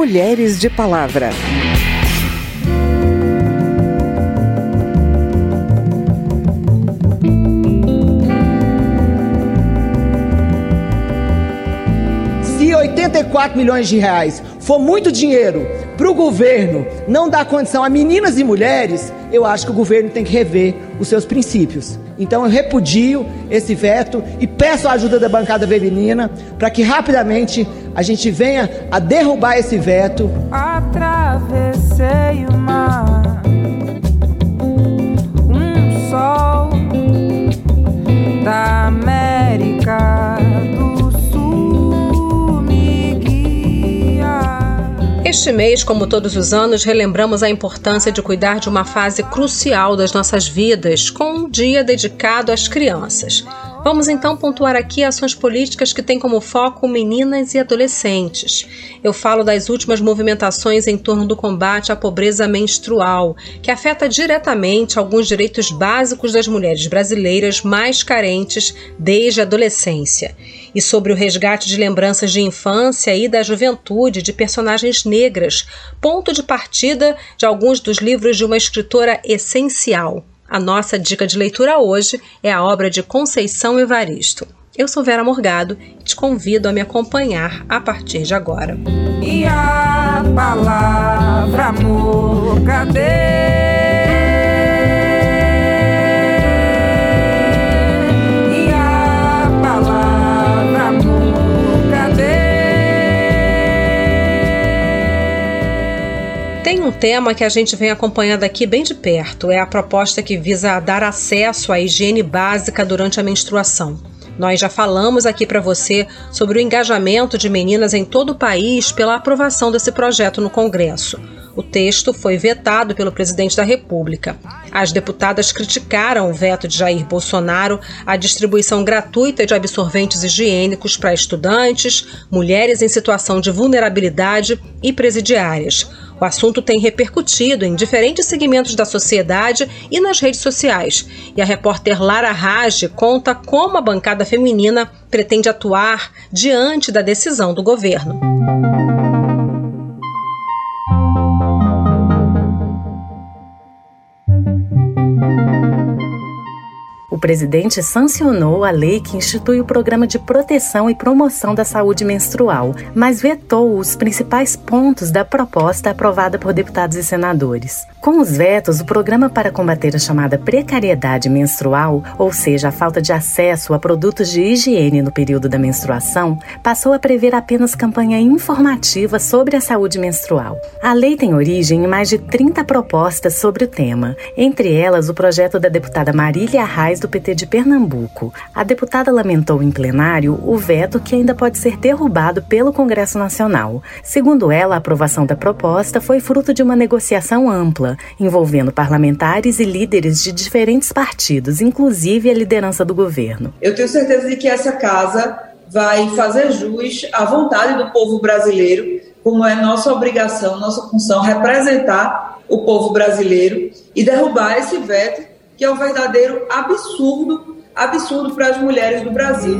Mulheres de Palavra. Se 84 milhões de reais for muito dinheiro para o governo não dar condição a meninas e mulheres, eu acho que o governo tem que rever os seus princípios. Então eu repudio esse veto e peço a ajuda da bancada feminina para que rapidamente a gente venha a derrubar esse veto. Atravessei o mar, um sol da América Este mês, como todos os anos, relembramos a importância de cuidar de uma fase crucial das nossas vidas, com um dia dedicado às crianças. Vamos então pontuar aqui ações políticas que têm como foco meninas e adolescentes. Eu falo das últimas movimentações em torno do combate à pobreza menstrual, que afeta diretamente alguns direitos básicos das mulheres brasileiras mais carentes desde a adolescência, e sobre o resgate de lembranças de infância e da juventude de personagens negras, ponto de partida de alguns dos livros de uma escritora essencial. A nossa dica de leitura hoje é a obra de Conceição Evaristo. Eu sou Vera Morgado e te convido a me acompanhar a partir de agora. E a palavra amor, cadê? Tema que a gente vem acompanhando aqui bem de perto, é a proposta que visa dar acesso à higiene básica durante a menstruação. Nós já falamos aqui para você sobre o engajamento de meninas em todo o país pela aprovação desse projeto no Congresso. O texto foi vetado pelo presidente da República. As deputadas criticaram o veto de Jair Bolsonaro à distribuição gratuita de absorventes higiênicos para estudantes, mulheres em situação de vulnerabilidade e presidiárias. O assunto tem repercutido em diferentes segmentos da sociedade e nas redes sociais. E a repórter Lara Rage conta como a bancada feminina pretende atuar diante da decisão do governo. Presidente sancionou a lei que institui o programa de proteção e promoção da saúde menstrual, mas vetou os principais pontos da proposta aprovada por deputados e senadores. Com os vetos, o programa para combater a chamada precariedade menstrual, ou seja, a falta de acesso a produtos de higiene no período da menstruação, passou a prever apenas campanha informativa sobre a saúde menstrual. A lei tem origem em mais de 30 propostas sobre o tema, entre elas o projeto da deputada Marília Arraes do PT de Pernambuco. A deputada lamentou em plenário o veto que ainda pode ser derrubado pelo Congresso Nacional. Segundo ela, a aprovação da proposta foi fruto de uma negociação ampla, envolvendo parlamentares e líderes de diferentes partidos, inclusive a liderança do governo. Eu tenho certeza de que essa casa vai fazer jus à vontade do povo brasileiro, como é nossa obrigação, nossa função representar o povo brasileiro e derrubar esse veto que é um verdadeiro absurdo, absurdo para as mulheres do Brasil.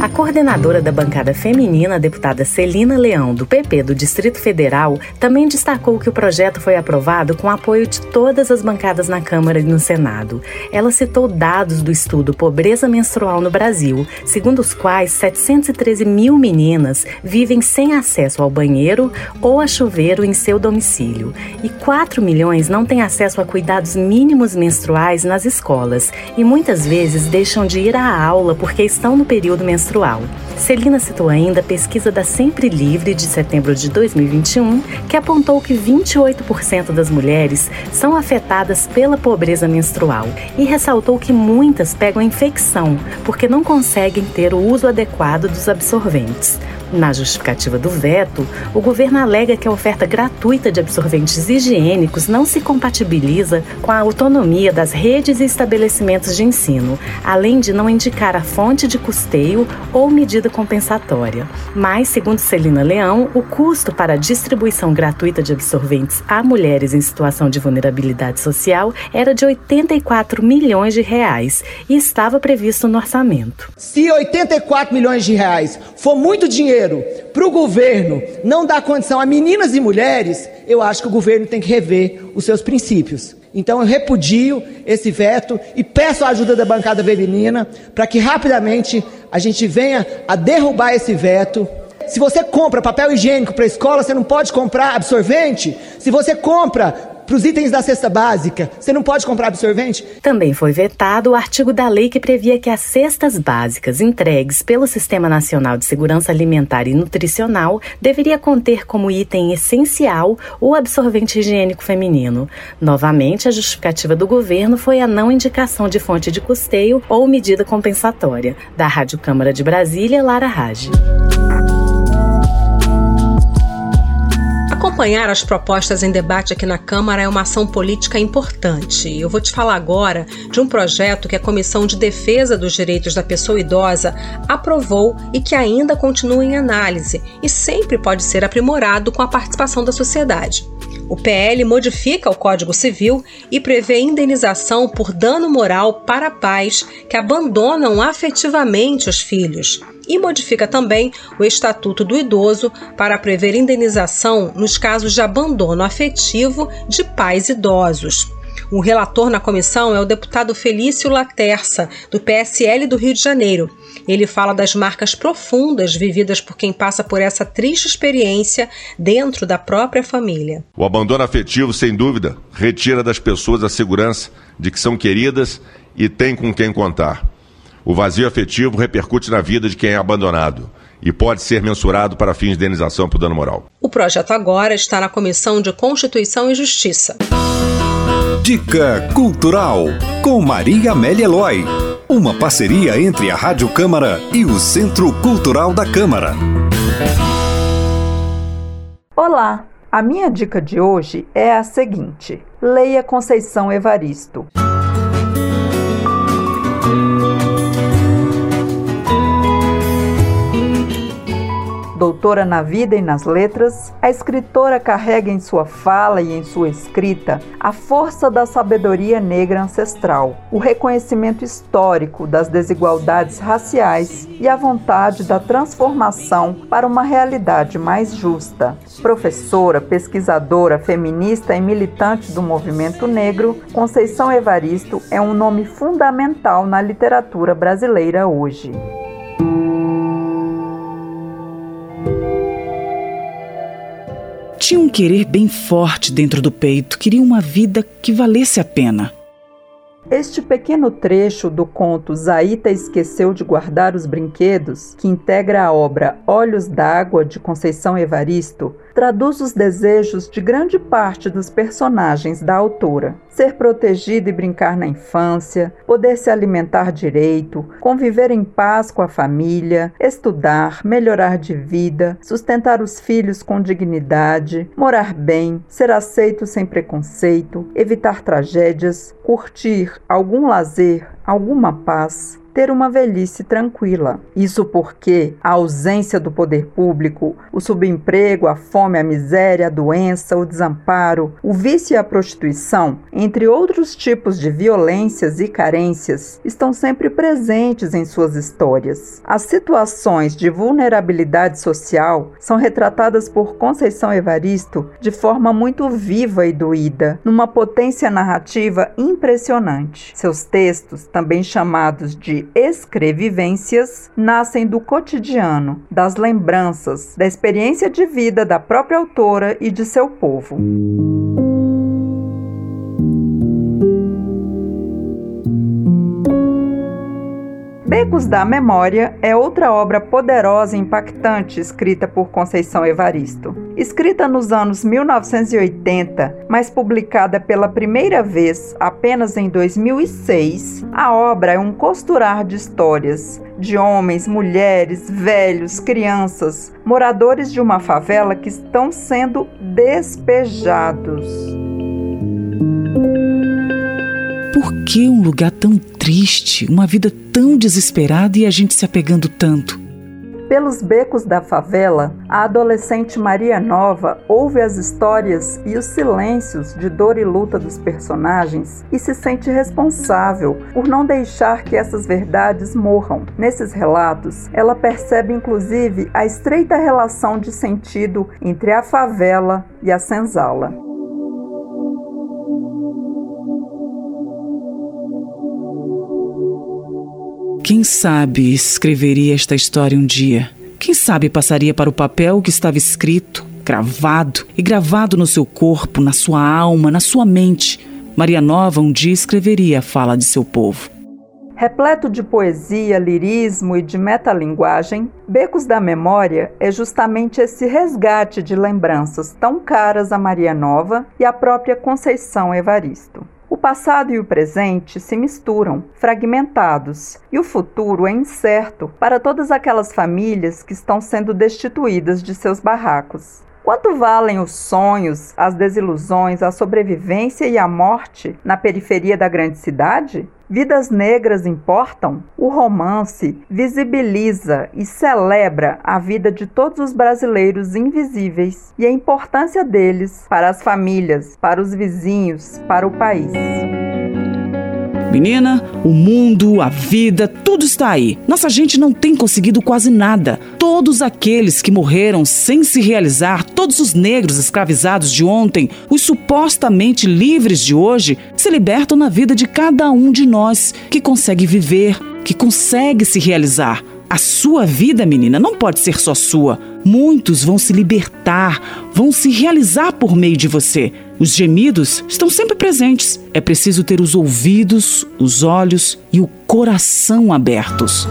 A coordenadora da bancada feminina, deputada Celina Leão, do PP do Distrito Federal, também destacou que o projeto foi aprovado com apoio de todas as bancadas na Câmara e no Senado. Ela citou dados do estudo Pobreza Menstrual no Brasil, segundo os quais 713 mil meninas vivem sem acesso ao banheiro ou a chuveiro em seu domicílio, e 4 milhões não têm acesso a cuidados mínimos menstruais nas escolas e muitas vezes deixam de ir à aula porque estão no período menstrual menstrual. Celina citou ainda a pesquisa da Sempre Livre de setembro de 2021, que apontou que 28% das mulheres são afetadas pela pobreza menstrual e ressaltou que muitas pegam infecção porque não conseguem ter o uso adequado dos absorventes. Na justificativa do veto, o governo alega que a oferta gratuita de absorventes higiênicos não se compatibiliza com a autonomia das redes e estabelecimentos de ensino, além de não indicar a fonte de custeio ou medida compensatória. Mas, segundo Celina Leão, o custo para a distribuição gratuita de absorventes a mulheres em situação de vulnerabilidade social era de 84 milhões de reais e estava previsto no orçamento. Se 84 milhões de reais for muito dinheiro para o governo não dar condição a meninas e mulheres, eu acho que o governo tem que rever os seus princípios. Então eu repudio esse veto e peço a ajuda da bancada feminina para que rapidamente a gente venha a derrubar esse veto. Se você compra papel higiênico para a escola, você não pode comprar absorvente. Se você compra para os itens da cesta básica, você não pode comprar absorvente? Também foi vetado o artigo da lei que previa que as cestas básicas entregues pelo Sistema Nacional de Segurança Alimentar e Nutricional deveria conter como item essencial o absorvente higiênico feminino. Novamente, a justificativa do governo foi a não indicação de fonte de custeio ou medida compensatória. Da Rádio Câmara de Brasília, Lara Rage. Acompanhar as propostas em debate aqui na Câmara é uma ação política importante. Eu vou te falar agora de um projeto que a Comissão de Defesa dos Direitos da Pessoa Idosa aprovou e que ainda continua em análise e sempre pode ser aprimorado com a participação da sociedade. O PL modifica o Código Civil e prevê indenização por dano moral para pais que abandonam afetivamente os filhos e modifica também o Estatuto do Idoso para prever indenização nos casos de abandono afetivo de pais idosos. O relator na comissão é o deputado Felício Laterça, do PSL do Rio de Janeiro. Ele fala das marcas profundas vividas por quem passa por essa triste experiência dentro da própria família. O abandono afetivo, sem dúvida, retira das pessoas a segurança de que são queridas e têm com quem contar. O vazio afetivo repercute na vida de quem é abandonado e pode ser mensurado para fins de indenização por dano moral. O projeto agora está na Comissão de Constituição e Justiça. Dica Cultural com Maria Amélia Eloy. Uma parceria entre a Rádio Câmara e o Centro Cultural da Câmara. Olá, a minha dica de hoje é a seguinte: leia Conceição Evaristo. Doutora na vida e nas letras, a escritora carrega em sua fala e em sua escrita a força da sabedoria negra ancestral, o reconhecimento histórico das desigualdades raciais e a vontade da transformação para uma realidade mais justa. Professora, pesquisadora, feminista e militante do movimento negro, Conceição Evaristo é um nome fundamental na literatura brasileira hoje. Tinha um querer bem forte dentro do peito, queria uma vida que valesse a pena. Este pequeno trecho do conto Zaita esqueceu de guardar os brinquedos, que integra a obra Olhos d'Água de Conceição Evaristo, traduz os desejos de grande parte dos personagens da autora. Ser protegido e brincar na infância, poder se alimentar direito, conviver em paz com a família, estudar, melhorar de vida, sustentar os filhos com dignidade, morar bem, ser aceito sem preconceito, evitar tragédias, curtir algum lazer, alguma paz, ter uma velhice tranquila. Isso porque a ausência do poder público, o subemprego, a fome, a miséria, a doença, o desamparo, o vício e a prostituição, entre outros tipos de violências e carências, estão sempre presentes em suas histórias. As situações de vulnerabilidade social são retratadas por Conceição Evaristo de forma muito viva e doída, numa potência narrativa impressionante. Seus textos, também chamados de escrevivências nascem do cotidiano, das lembranças, da experiência de vida da própria autora e de seu povo. Becos da Memória é outra obra poderosa e impactante escrita por Conceição Evaristo. Escrita nos anos 1980, mas publicada pela primeira vez apenas em 2006, a obra é um costurar de histórias de homens, mulheres, velhos, crianças, moradores de uma favela que estão sendo despejados. Por que um lugar tão triste, uma vida tão desesperada e a gente se apegando tanto? Pelos becos da favela, a adolescente Maria Nova ouve as histórias e os silêncios de dor e luta dos personagens e se sente responsável por não deixar que essas verdades morram. Nesses relatos, ela percebe inclusive a estreita relação de sentido entre a favela e a senzala. Quem sabe escreveria esta história um dia? Quem sabe passaria para o papel que estava escrito, gravado e gravado no seu corpo, na sua alma, na sua mente? Maria Nova um dia escreveria a fala de seu povo. Repleto de poesia, lirismo e de metalinguagem, Becos da Memória é justamente esse resgate de lembranças tão caras a Maria Nova e à própria Conceição Evaristo. O passado e o presente se misturam, fragmentados, e o futuro é incerto para todas aquelas famílias que estão sendo destituídas de seus barracos. Quanto valem os sonhos, as desilusões, a sobrevivência e a morte na periferia da grande cidade? Vidas negras importam? O romance visibiliza e celebra a vida de todos os brasileiros invisíveis e a importância deles para as famílias, para os vizinhos, para o país. Menina, o mundo, a vida, tudo está aí. Nossa gente não tem conseguido quase nada. Todos aqueles que morreram sem se realizar, todos os negros escravizados de ontem, os supostamente livres de hoje, se libertam na vida de cada um de nós que consegue viver, que consegue se realizar. A sua vida, menina, não pode ser só sua. Muitos vão se libertar, vão se realizar por meio de você. Os gemidos estão sempre presentes. É preciso ter os ouvidos, os olhos e o coração abertos.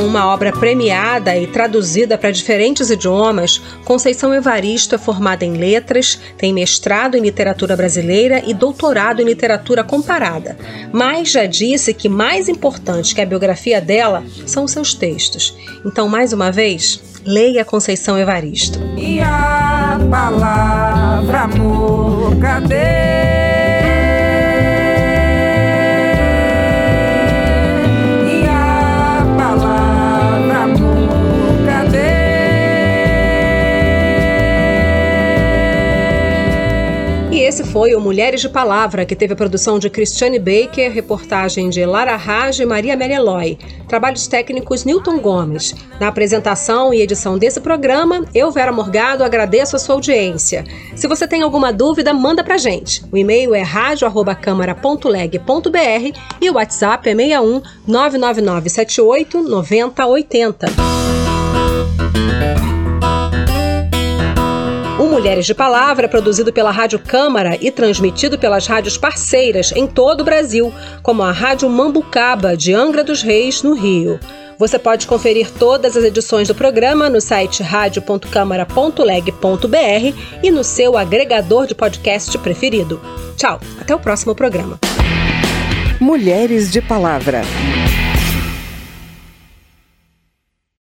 Com uma obra premiada e traduzida para diferentes idiomas, Conceição Evaristo é formada em letras, tem mestrado em literatura brasileira e doutorado em literatura comparada. Mas já disse que mais importante que a biografia dela são seus textos. Então, mais uma vez, leia Conceição Evaristo. E a palavra amor, cadê? Foi o Mulheres de Palavra, que teve a produção de Cristiane Baker, reportagem de Lara Raj e Maria Amélia trabalhos técnicos Newton Gomes. Na apresentação e edição desse programa, eu, Vera Morgado, agradeço a sua audiência. Se você tem alguma dúvida, manda pra gente. O e-mail é radio@câmara.leg.br e o WhatsApp é 61 99978 9080. Mulheres de Palavra produzido pela Rádio Câmara e transmitido pelas rádios parceiras em todo o Brasil, como a Rádio Mambucaba, de Angra dos Reis, no Rio. Você pode conferir todas as edições do programa no site radio.câmara.leg.br e no seu agregador de podcast preferido. Tchau, até o próximo programa. Mulheres de Palavra.